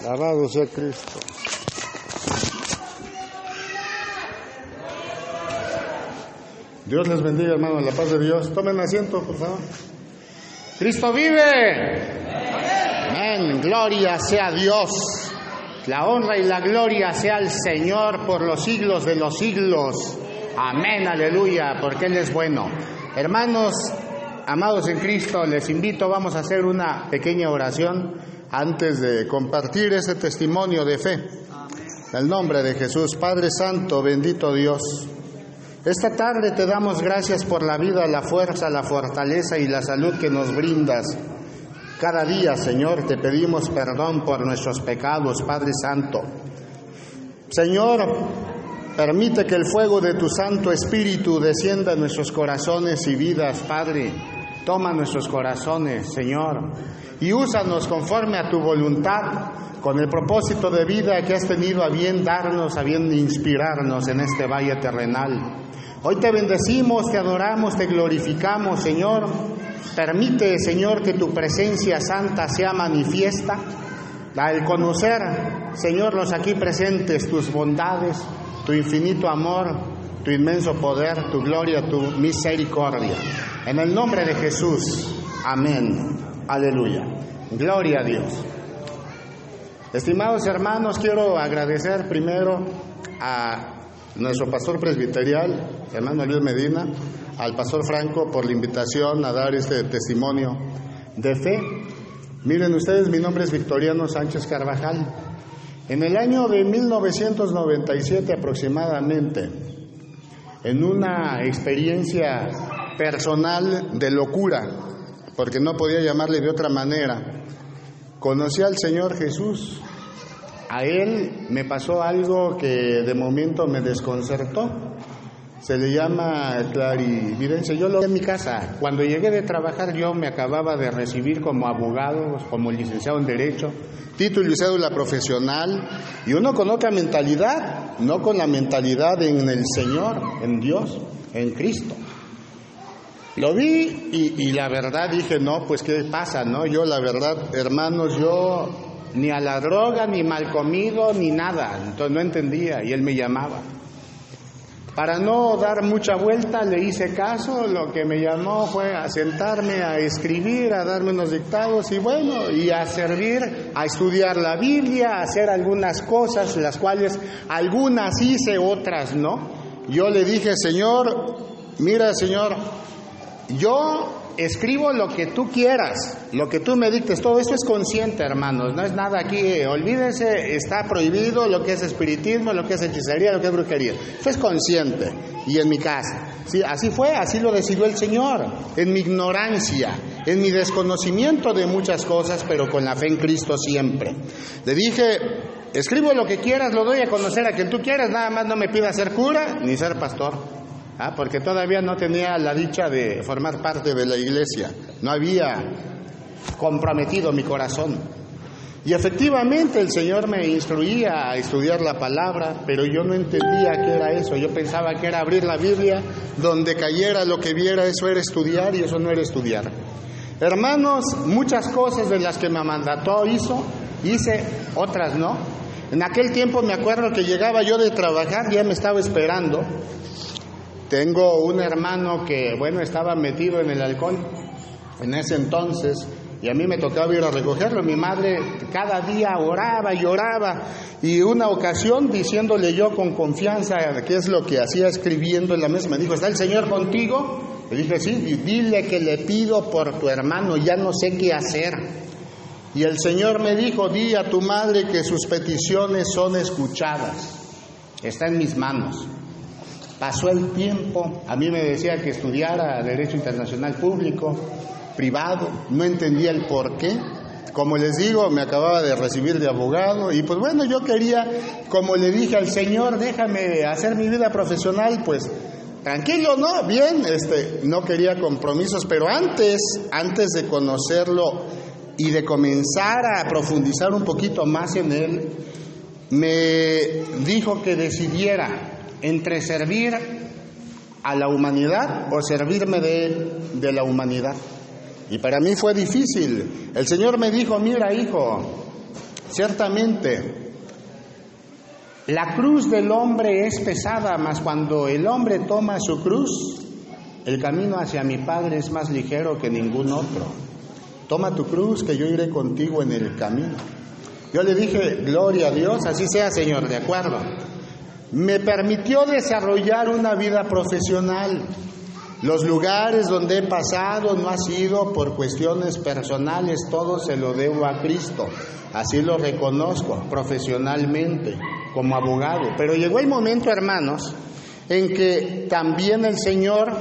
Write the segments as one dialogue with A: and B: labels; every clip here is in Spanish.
A: Alabado sea Cristo. Dios les bendiga, hermano, la paz de Dios. Tomen asiento, por favor. Cristo vive. Amén. Gloria sea Dios. La honra y la gloria sea al Señor por los siglos de los siglos. Amén, aleluya, porque Él es bueno. Hermanos, amados en Cristo, les invito, vamos a hacer una pequeña oración antes de compartir ese testimonio de fe. En el nombre de Jesús, Padre Santo, bendito Dios. Esta tarde te damos gracias por la vida, la fuerza, la fortaleza y la salud que nos brindas. Cada día, Señor, te pedimos perdón por nuestros pecados, Padre Santo. Señor, permite que el fuego de tu Santo Espíritu descienda en nuestros corazones y vidas, Padre. Toma nuestros corazones, Señor, y úsanos conforme a tu voluntad, con el propósito de vida que has tenido a bien darnos, a bien inspirarnos en este valle terrenal. Hoy te bendecimos, te adoramos, te glorificamos, Señor. Permite, Señor, que tu presencia santa sea manifiesta. Al conocer, Señor, los aquí presentes, tus bondades, tu infinito amor, tu inmenso poder, tu gloria, tu misericordia. En el nombre de Jesús. Amén. Aleluya. Gloria a Dios. Estimados hermanos, quiero agradecer primero a nuestro pastor presbiterial, hermano Luis Medina, al pastor Franco por la invitación a dar este testimonio de fe. Miren ustedes, mi nombre es Victoriano Sánchez Carvajal. En el año de 1997 aproximadamente, en una experiencia personal de locura, porque no podía llamarle de otra manera, conocí al Señor Jesús a él me pasó algo que de momento me desconcertó. Se le llama clarividencia. Yo lo vi en mi casa. Cuando llegué de trabajar, yo me acababa de recibir como abogado, como licenciado en Derecho, título y cédula profesional, y uno con otra mentalidad, no con la mentalidad en el Señor, en Dios, en Cristo. Lo vi y, y la verdad dije, no, pues qué pasa, ¿no? Yo la verdad, hermanos, yo ni a la droga, ni mal comido, ni nada. Entonces no entendía y él me llamaba. Para no dar mucha vuelta le hice caso, lo que me llamó fue a sentarme a escribir, a darme unos dictados y bueno, y a servir, a estudiar la Biblia, a hacer algunas cosas, las cuales algunas hice, otras no. Yo le dije, Señor, mira Señor, yo escribo lo que tú quieras, lo que tú me dictes, todo eso es consciente, hermanos, no es nada aquí, olvídense, está prohibido lo que es espiritismo, lo que es hechicería, lo que es brujería, eso es consciente, y en mi casa, sí, así fue, así lo decidió el Señor, en mi ignorancia, en mi desconocimiento de muchas cosas, pero con la fe en Cristo siempre. Le dije, escribo lo que quieras, lo doy a conocer a quien tú quieras, nada más no me pidas ser cura ni ser pastor. ¿Ah? porque todavía no tenía la dicha de formar parte de la iglesia, no había comprometido mi corazón. Y efectivamente el Señor me instruía a estudiar la palabra, pero yo no entendía qué era eso. Yo pensaba que era abrir la Biblia, donde cayera lo que viera, eso era estudiar y eso no era estudiar. Hermanos, muchas cosas de las que me mandató hizo, hice, otras no. En aquel tiempo me acuerdo que llegaba yo de trabajar, ya me estaba esperando, tengo un hermano que, bueno, estaba metido en el alcohol en ese entonces y a mí me tocaba ir a recogerlo. Mi madre cada día oraba y oraba y una ocasión diciéndole yo con confianza qué es lo que hacía escribiendo en la mesa, me dijo, ¿está el Señor contigo? Le dije, sí, y dile que le pido por tu hermano, ya no sé qué hacer. Y el Señor me dijo, di a tu madre que sus peticiones son escuchadas, está en mis manos. Pasó el tiempo, a mí me decía que estudiara Derecho Internacional Público, privado, no entendía el por qué. Como les digo, me acababa de recibir de abogado y pues bueno, yo quería, como le dije al Señor, déjame hacer mi vida profesional, pues tranquilo, ¿no? Bien, este, no quería compromisos, pero antes, antes de conocerlo y de comenzar a profundizar un poquito más en él, me dijo que decidiera entre servir a la humanidad o servirme de, de la humanidad. Y para mí fue difícil. El Señor me dijo, mira hijo, Ciertamente, la cruz del hombre es pesada, mas cuando el hombre toma su cruz, el camino hacia mi Padre es más ligero que ningún otro. Toma tu cruz, que yo iré contigo en el camino. Yo le dije, gloria a Dios, así sea, Señor, de acuerdo. Me permitió desarrollar una vida profesional. Los lugares donde he pasado no ha sido por cuestiones personales, todo se lo debo a Cristo. Así lo reconozco profesionalmente como abogado. Pero llegó el momento, hermanos, en que también el Señor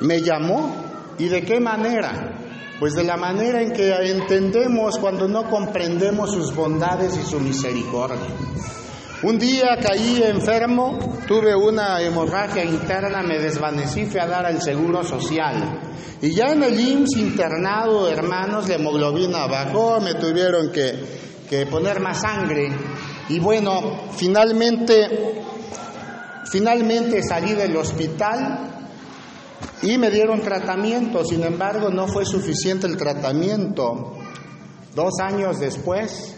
A: me llamó. ¿Y de qué manera? Pues de la manera en que entendemos cuando no comprendemos sus bondades y su misericordia. Un día caí enfermo, tuve una hemorragia interna, me desvanecí, fui a dar al seguro social. Y ya en el IMSS internado, hermanos, la hemoglobina bajó, me tuvieron que, que poner más sangre. Y bueno, finalmente, finalmente salí del hospital y me dieron tratamiento, sin embargo no fue suficiente el tratamiento. Dos años después,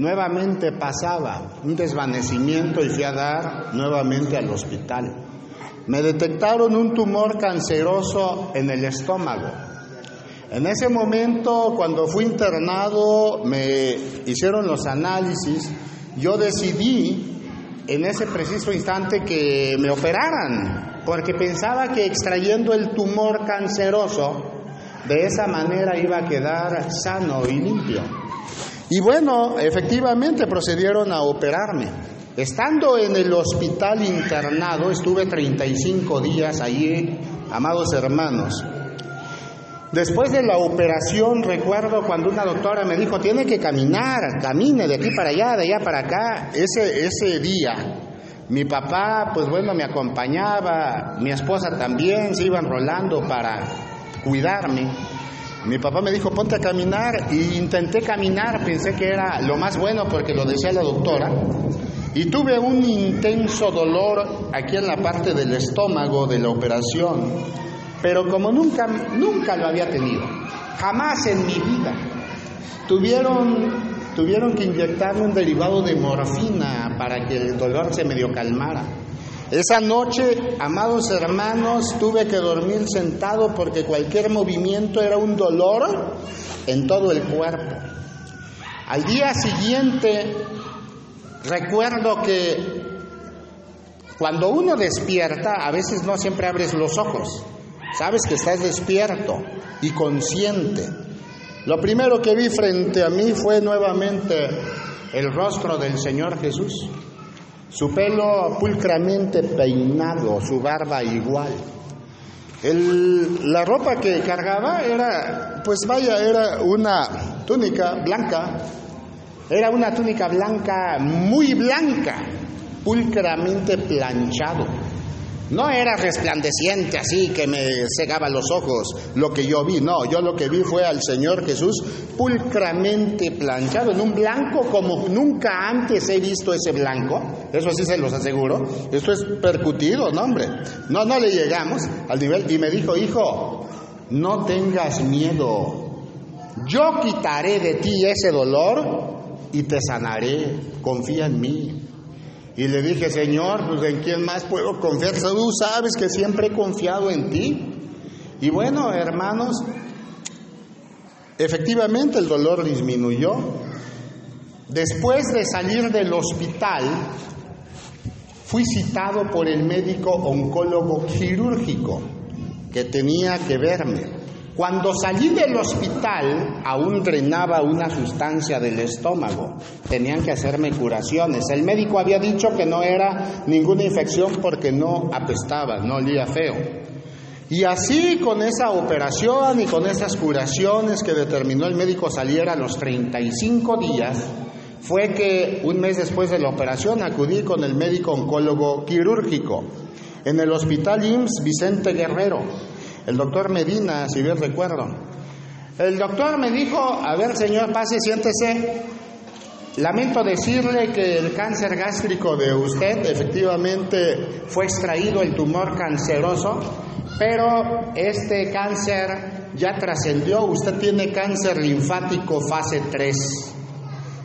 A: nuevamente pasaba un desvanecimiento y fui a dar nuevamente al hospital. Me detectaron un tumor canceroso en el estómago. En ese momento, cuando fui internado, me hicieron los análisis, yo decidí en ese preciso instante que me operaran, porque pensaba que extrayendo el tumor canceroso, de esa manera iba a quedar sano y limpio. Y bueno, efectivamente procedieron a operarme. Estando en el hospital internado, estuve 35 días allí, amados hermanos. Después de la operación, recuerdo cuando una doctora me dijo, tiene que caminar, camine de aquí para allá, de allá para acá. Ese, ese día, mi papá, pues bueno, me acompañaba, mi esposa también, se iban rolando para cuidarme. Mi papá me dijo, ponte a caminar, y intenté caminar, pensé que era lo más bueno porque lo decía la doctora, y tuve un intenso dolor aquí en la parte del estómago de la operación pero como nunca, nunca lo había tenido, jamás en mi vida, tuvieron, tuvieron que inyectarme un derivado de morfina para que el dolor se medio calmara. Esa noche, amados hermanos, tuve que dormir sentado porque cualquier movimiento era un dolor en todo el cuerpo. Al día siguiente, recuerdo que cuando uno despierta, a veces no siempre abres los ojos. Sabes que estás despierto y consciente. Lo primero que vi frente a mí fue nuevamente el rostro del Señor Jesús, su pelo pulcramente peinado, su barba igual. la ropa que cargaba era, pues vaya, era una túnica blanca, era una túnica blanca, muy blanca, pulcramente planchado. No era resplandeciente así que me cegaba los ojos. Lo que yo vi, no, yo lo que vi fue al Señor Jesús pulcramente planchado en un blanco como nunca antes he visto ese blanco, eso sí se los aseguro, esto es percutido, no hombre, no, no le llegamos al nivel y me dijo, hijo, no tengas miedo, yo quitaré de ti ese dolor y te sanaré, confía en mí. Y le dije, Señor, pues en quién más puedo confiar. Tú sabes que siempre he confiado en ti. Y bueno, hermanos, efectivamente el dolor disminuyó. Después de salir del hospital, fui citado por el médico oncólogo quirúrgico que tenía que verme. Cuando salí del hospital aún drenaba una sustancia del estómago. Tenían que hacerme curaciones. El médico había dicho que no era ninguna infección porque no apestaba, no olía feo. Y así con esa operación y con esas curaciones que determinó el médico saliera a los 35 días, fue que un mes después de la operación acudí con el médico oncólogo quirúrgico en el hospital IMSS Vicente Guerrero el doctor Medina, si bien recuerdo. El doctor me dijo, a ver señor, pase, siéntese. Lamento decirle que el cáncer gástrico de usted efectivamente fue extraído el tumor canceroso, pero este cáncer ya trascendió, usted tiene cáncer linfático fase 3.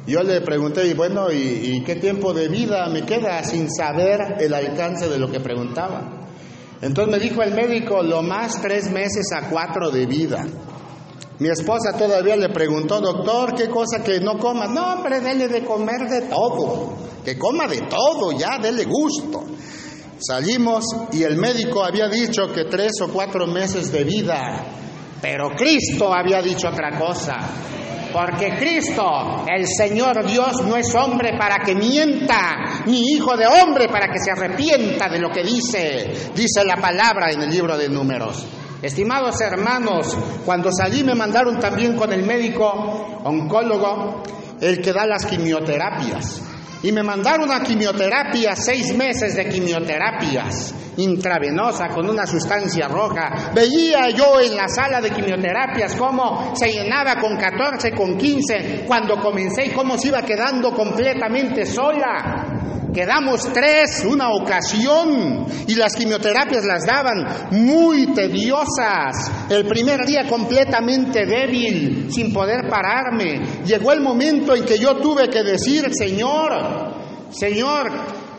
A: Yo le pregunté, y bueno, ¿y, qué tiempo de vida me queda sin saber el alcance de lo que preguntaba? Entonces me dijo el médico, lo más tres meses a cuatro de vida. Mi esposa todavía le preguntó, doctor, ¿qué cosa que no coma? No, hombre, dele de comer de todo, que coma de todo, ya, dele gusto. Salimos y el médico había dicho que tres o cuatro meses de vida, pero Cristo había dicho otra cosa. Porque Cristo, el Señor Dios, no es hombre para que mienta, ni hijo de hombre para que se arrepienta de lo que dice, dice la palabra en el libro de números. Estimados hermanos, cuando salí me mandaron también con el médico oncólogo, el que da las quimioterapias. Y me mandaron a quimioterapia, seis meses de quimioterapias intravenosa con una sustancia roja. Veía yo en la sala de quimioterapias cómo se llenaba con 14, con 15, cuando comencé y cómo se iba quedando completamente sola. Quedamos tres una ocasión y las quimioterapias las daban muy tediosas. El primer día completamente débil, sin poder pararme. Llegó el momento en que yo tuve que decir, Señor, Señor,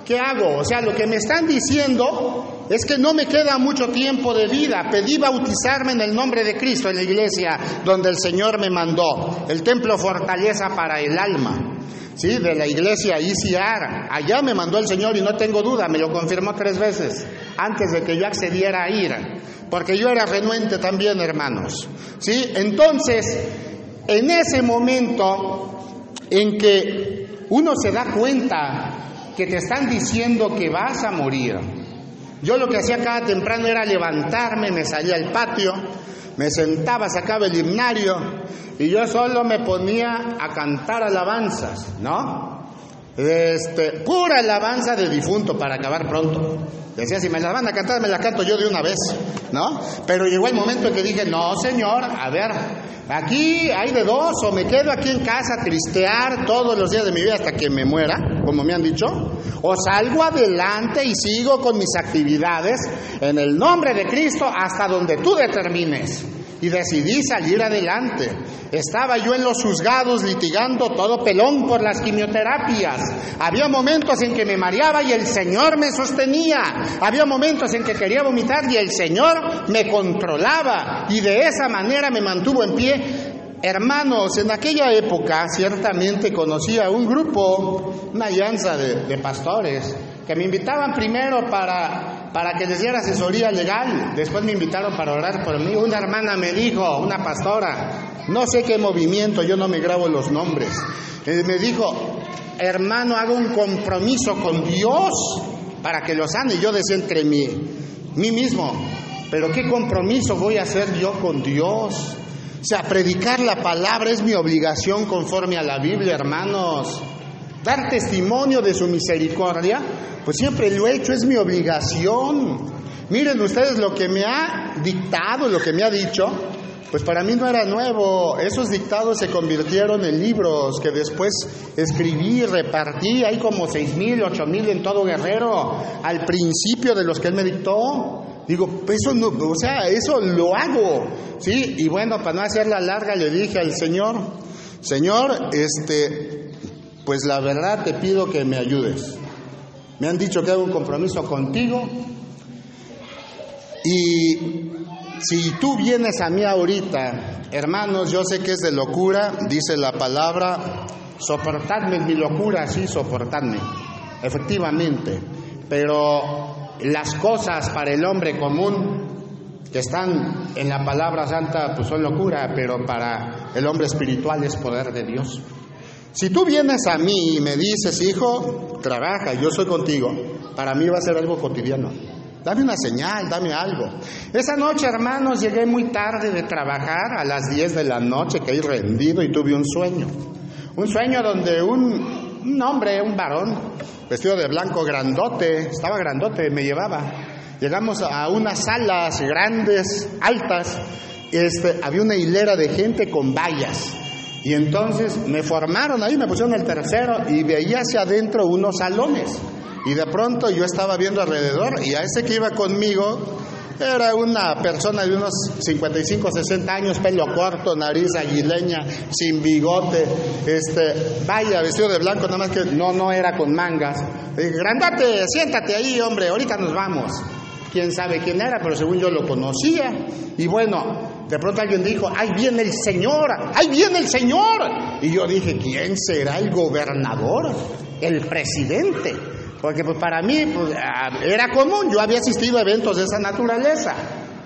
A: ¿qué hago? O sea, lo que me están diciendo es que no me queda mucho tiempo de vida. Pedí bautizarme en el nombre de Cristo en la iglesia donde el Señor me mandó, el templo fortaleza para el alma. ¿Sí? de la iglesia ICR. Allá me mandó el Señor y no tengo duda, me lo confirmó tres veces antes de que yo accediera a ir, porque yo era renuente también, hermanos. ¿sí? Entonces, en ese momento en que uno se da cuenta que te están diciendo que vas a morir, yo lo que hacía cada temprano era levantarme, me salía al patio, me sentaba, sacaba el himnario y yo solo me ponía a cantar alabanzas, ¿no? Este, pura alabanza de difunto para acabar pronto. Decía, si me la van a cantar, me la canto yo de una vez, ¿no? Pero llegó el momento en que dije, no, señor, a ver, aquí hay de dos, o me quedo aquí en casa a tristear todos los días de mi vida hasta que me muera, como me han dicho, o salgo adelante y sigo con mis actividades en el nombre de Cristo hasta donde tú determines y decidí salir adelante. Estaba yo en los juzgados litigando todo pelón por las quimioterapias. Había momentos en que me mareaba y el Señor me sostenía. Había momentos en que quería vomitar y el Señor me controlaba y de esa manera me mantuvo en pie. Hermanos, en aquella época ciertamente conocía un grupo, una alianza de, de pastores, que me invitaban primero para, para que les diera asesoría legal, después me invitaron para orar por mí. Una hermana me dijo, una pastora, no sé qué movimiento, yo no me grabo los nombres, eh, me dijo, hermano, hago un compromiso con Dios para que lo sane. Yo decía entre mí, mí mismo, pero ¿qué compromiso voy a hacer yo con Dios? O sea, predicar la palabra es mi obligación conforme a la Biblia, hermanos. Dar testimonio de su misericordia pues siempre lo he hecho, es mi obligación. Miren ustedes lo que me ha dictado, lo que me ha dicho, pues para mí no era nuevo. Esos dictados se convirtieron en libros que después escribí, repartí. Hay como seis mil, ocho mil en todo Guerrero. Al principio de los que él me dictó, digo, eso no, o sea, eso lo hago, sí. Y bueno, para no hacerla larga, le dije al Señor, Señor, este, pues la verdad te pido que me ayudes. Me han dicho que hago un compromiso contigo. Y si tú vienes a mí ahorita, hermanos, yo sé que es de locura, dice la palabra, soportadme mi locura, sí, soportadme, efectivamente. Pero las cosas para el hombre común que están en la palabra santa, pues son locura, pero para el hombre espiritual es poder de Dios. Si tú vienes a mí y me dices, hijo, trabaja, yo soy contigo, para mí va a ser algo cotidiano. Dame una señal, dame algo. Esa noche, hermanos, llegué muy tarde de trabajar, a las 10 de la noche, caí rendido y tuve un sueño. Un sueño donde un, un hombre, un varón, vestido de blanco, grandote, estaba grandote, me llevaba. Llegamos a unas salas grandes, altas, este, había una hilera de gente con vallas y entonces me formaron ahí, me pusieron el tercero y veía hacia adentro unos salones. Y de pronto yo estaba viendo alrededor y a ese que iba conmigo, Era una persona de unos 55, 60 años, pelo corto, nariz aguileña, sin bigote, este, vaya, vestido de blanco, nada más que no, no era con mangas. dije, grandate, siéntate ahí, hombre, ahorita nos vamos. Quién sabe quién era, pero según yo lo conocía. Y bueno, de pronto alguien dijo, ahí viene el Señor, ahí viene el Señor. Y yo dije, ¿quién será el gobernador? El presidente. Porque pues para mí pues, ah, era común, yo había asistido a eventos de esa naturaleza,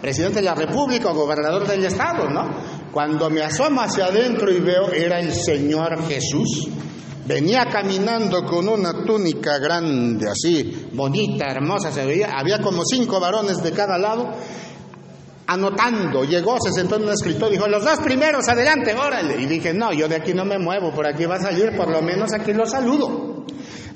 A: presidente de la República o gobernador del Estado, ¿no? Cuando me asomo hacia adentro y veo, era el Señor Jesús. Venía caminando con una túnica grande, así, bonita, hermosa, se veía, había como cinco varones de cada lado, anotando, llegó, se sentó en un escritorio, dijo, los dos primeros, adelante, órale. Y dije, no, yo de aquí no me muevo, por aquí va a salir, por lo menos aquí lo saludo.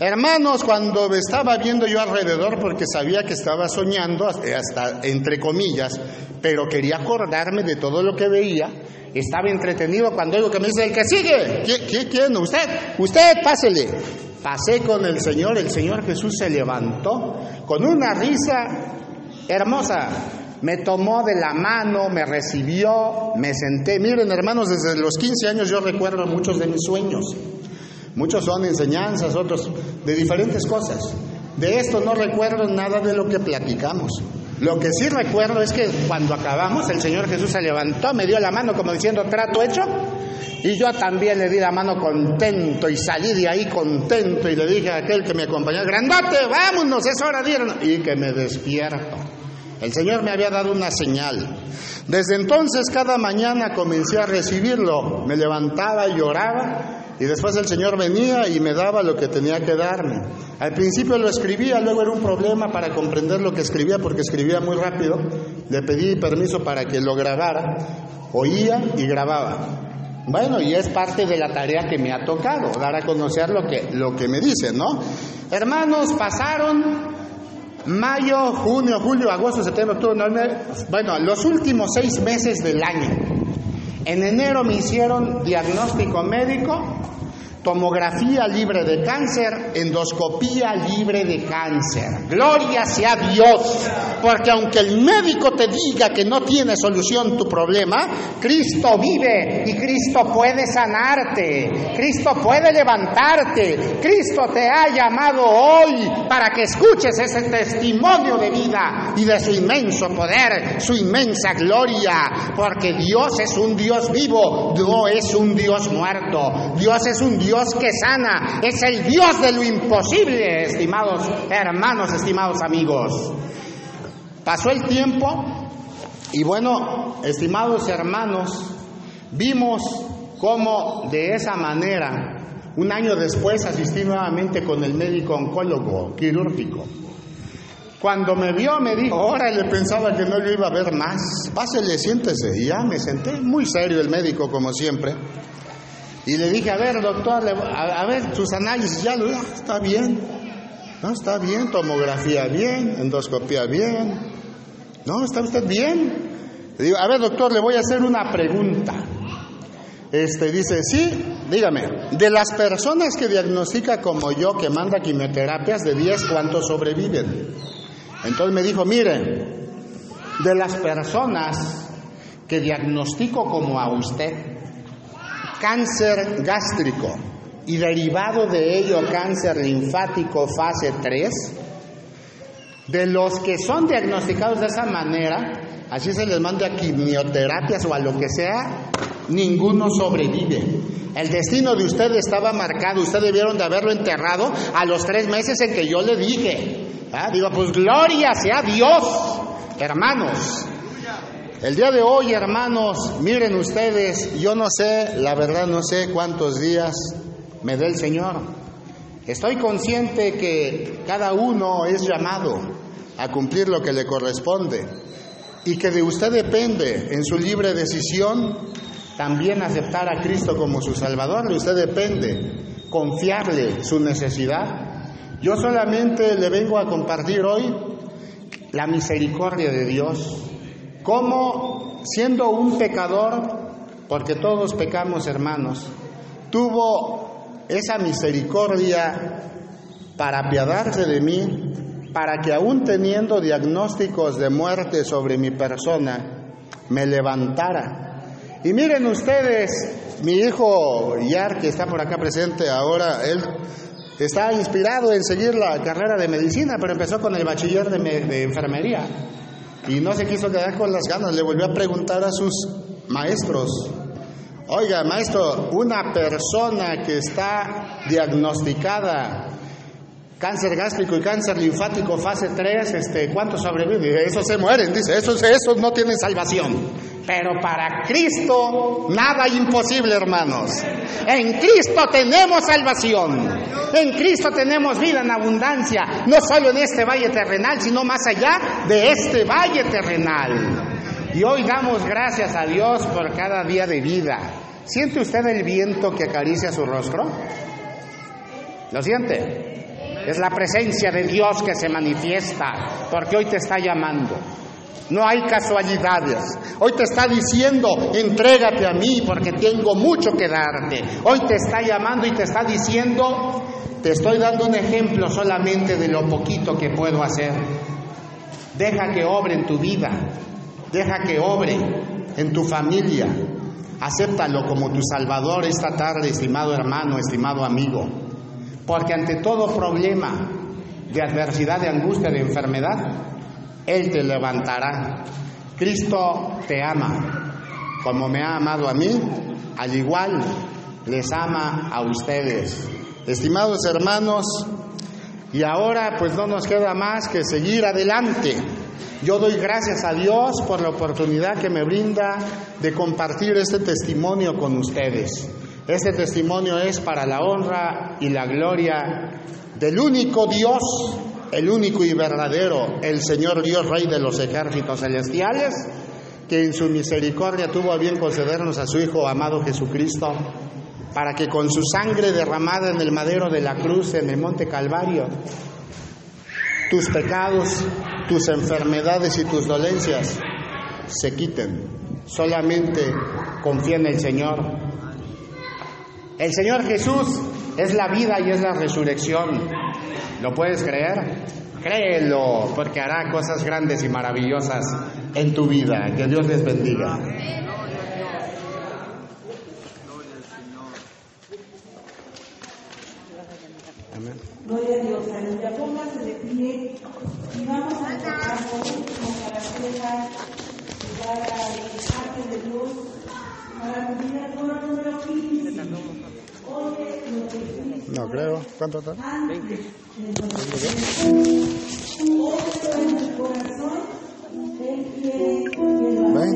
A: Hermanos, cuando estaba viendo yo alrededor, porque sabía que estaba soñando, hasta entre comillas, pero quería acordarme de todo lo que veía, estaba entretenido cuando oigo que me dice, el que sigue, ¿quién? quién? ¿Usted? Usted, pásele. Pasé con el Señor, el Señor Jesús se levantó con una risa hermosa. Me tomó de la mano, me recibió, me senté. Miren, hermanos, desde los 15 años yo recuerdo muchos de mis sueños. Muchos son enseñanzas, otros de diferentes cosas. De esto no recuerdo nada de lo que platicamos. Lo que sí recuerdo es que cuando acabamos el Señor Jesús se levantó, me dio la mano como diciendo trato hecho y yo también le di la mano contento y salí de ahí contento y le dije a aquel que me acompañó, grandote, vámonos, es hora de irnos y que me despierto. El Señor me había dado una señal. Desde entonces cada mañana comencé a recibirlo, me levantaba y lloraba y después el Señor venía y me daba lo que tenía que darme. Al principio lo escribía, luego era un problema para comprender lo que escribía porque escribía muy rápido. Le pedí permiso para que lo grabara, oía y grababa. Bueno, y es parte de la tarea que me ha tocado, dar a conocer lo que, lo que me dicen, ¿no? Hermanos, pasaron mayo, junio, julio, agosto, septiembre, octubre, noviembre, bueno, los últimos seis meses del año. En enero me hicieron diagnóstico médico, tomografía libre de cáncer, endoscopía libre de cáncer. Gloria sea Dios, porque aunque el médico te diga que no tiene solución tu problema, Cristo vive y Cristo puede sanarte, Cristo puede levantarte, Cristo te ha llamado hoy para que escuches ese testimonio de vida y de su inmenso poder, su inmensa gloria, porque Dios es un Dios vivo, no es un Dios muerto, Dios es un Dios Dios que sana, es el Dios de lo imposible, estimados hermanos, estimados amigos. Pasó el tiempo y bueno, estimados hermanos, vimos cómo de esa manera, un año después asistí nuevamente con el médico oncólogo quirúrgico. Cuando me vio me dijo, ahora le pensaba que no lo iba a ver más, pásele, siéntese. Y ya me senté, muy serio el médico como siempre. Y le dije, a ver, doctor, a, ver, sus análisis, ya lo, está bien. No, está bien, tomografía bien, endoscopía bien. No, está usted bien. Le digo, a ver, doctor, le voy a hacer una pregunta. Este dice, sí, dígame, de las personas que diagnostica como yo, que manda quimioterapias, de 10, ¿cuántos sobreviven? Entonces me dijo, mire, de las personas que diagnostico como a usted, cáncer gástrico y derivado de ello cáncer linfático fase 3, de los que son diagnosticados de esa manera, así se les manda a quimioterapias o a lo que sea, ninguno sobrevive. El destino de usted estaba marcado, usted debieron de haberlo enterrado a los tres meses en que yo le dije. ¿Ah? Digo, pues gloria sea Dios, hermanos. El día de hoy, hermanos, miren ustedes, yo no sé, la verdad no sé cuántos días me dé el Señor. Estoy consciente que cada uno es llamado a cumplir lo que le corresponde y que de usted depende en su libre decisión también aceptar a Cristo como su Salvador, de usted depende confiarle su necesidad. Yo solamente le vengo a compartir hoy la misericordia de Dios cómo siendo un pecador, porque todos pecamos hermanos, tuvo esa misericordia para apiadarse de mí para que aún teniendo diagnósticos de muerte sobre mi persona, me levantara. Y miren ustedes, mi hijo Yar, que está por acá presente ahora, él está inspirado en seguir la carrera de medicina, pero empezó con el bachiller de, de enfermería y no se quiso quedar con las ganas, le volvió a preguntar a sus maestros, oiga maestro, una persona que está diagnosticada cáncer gástrico y cáncer linfático fase 3, este, ¿cuántos sobreviven? Esos se mueren, dice, esos, esos no tienen salvación. Pero para Cristo nada imposible, hermanos. En Cristo tenemos salvación. En Cristo tenemos vida en abundancia, no solo en este valle terrenal, sino más allá de este valle terrenal. Y hoy damos gracias a Dios por cada día de vida. ¿Siente usted el viento que acaricia su rostro? ¿Lo siente? Es la presencia de Dios que se manifiesta, porque hoy te está llamando. No hay casualidades. Hoy te está diciendo, entrégate a mí porque tengo mucho que darte. Hoy te está llamando y te está diciendo, te estoy dando un ejemplo solamente de lo poquito que puedo hacer. Deja que obre en tu vida. Deja que obre en tu familia. Acéptalo como tu Salvador esta tarde, estimado hermano, estimado amigo. Porque ante todo problema de adversidad, de angustia, de enfermedad, Él te levantará. Cristo te ama. Como me ha amado a mí, al igual les ama a ustedes. Estimados hermanos, y ahora pues no nos queda más que seguir adelante. Yo doy gracias a Dios por la oportunidad que me brinda de compartir este testimonio con ustedes. Este testimonio es para la honra y la gloria del único Dios, el único y verdadero, el Señor Dios Rey de los ejércitos celestiales, que en su misericordia tuvo a bien concedernos a su Hijo amado Jesucristo, para que con su sangre derramada en el madero de la cruz en el monte Calvario, tus pecados, tus enfermedades y tus dolencias se quiten. Solamente confía en el Señor el Señor Jesús es la vida y es la resurrección. ¿Lo puedes creer? Créelo, porque hará cosas grandes y maravillosas en tu vida. Que Dios les bendiga.
B: Gloria a Dios, aleluya. Póngase de pie y vamos a tocar como para hacer llegar al de Dios para cumplir el número 15.
A: No creo. ¿Cuánto está? 20.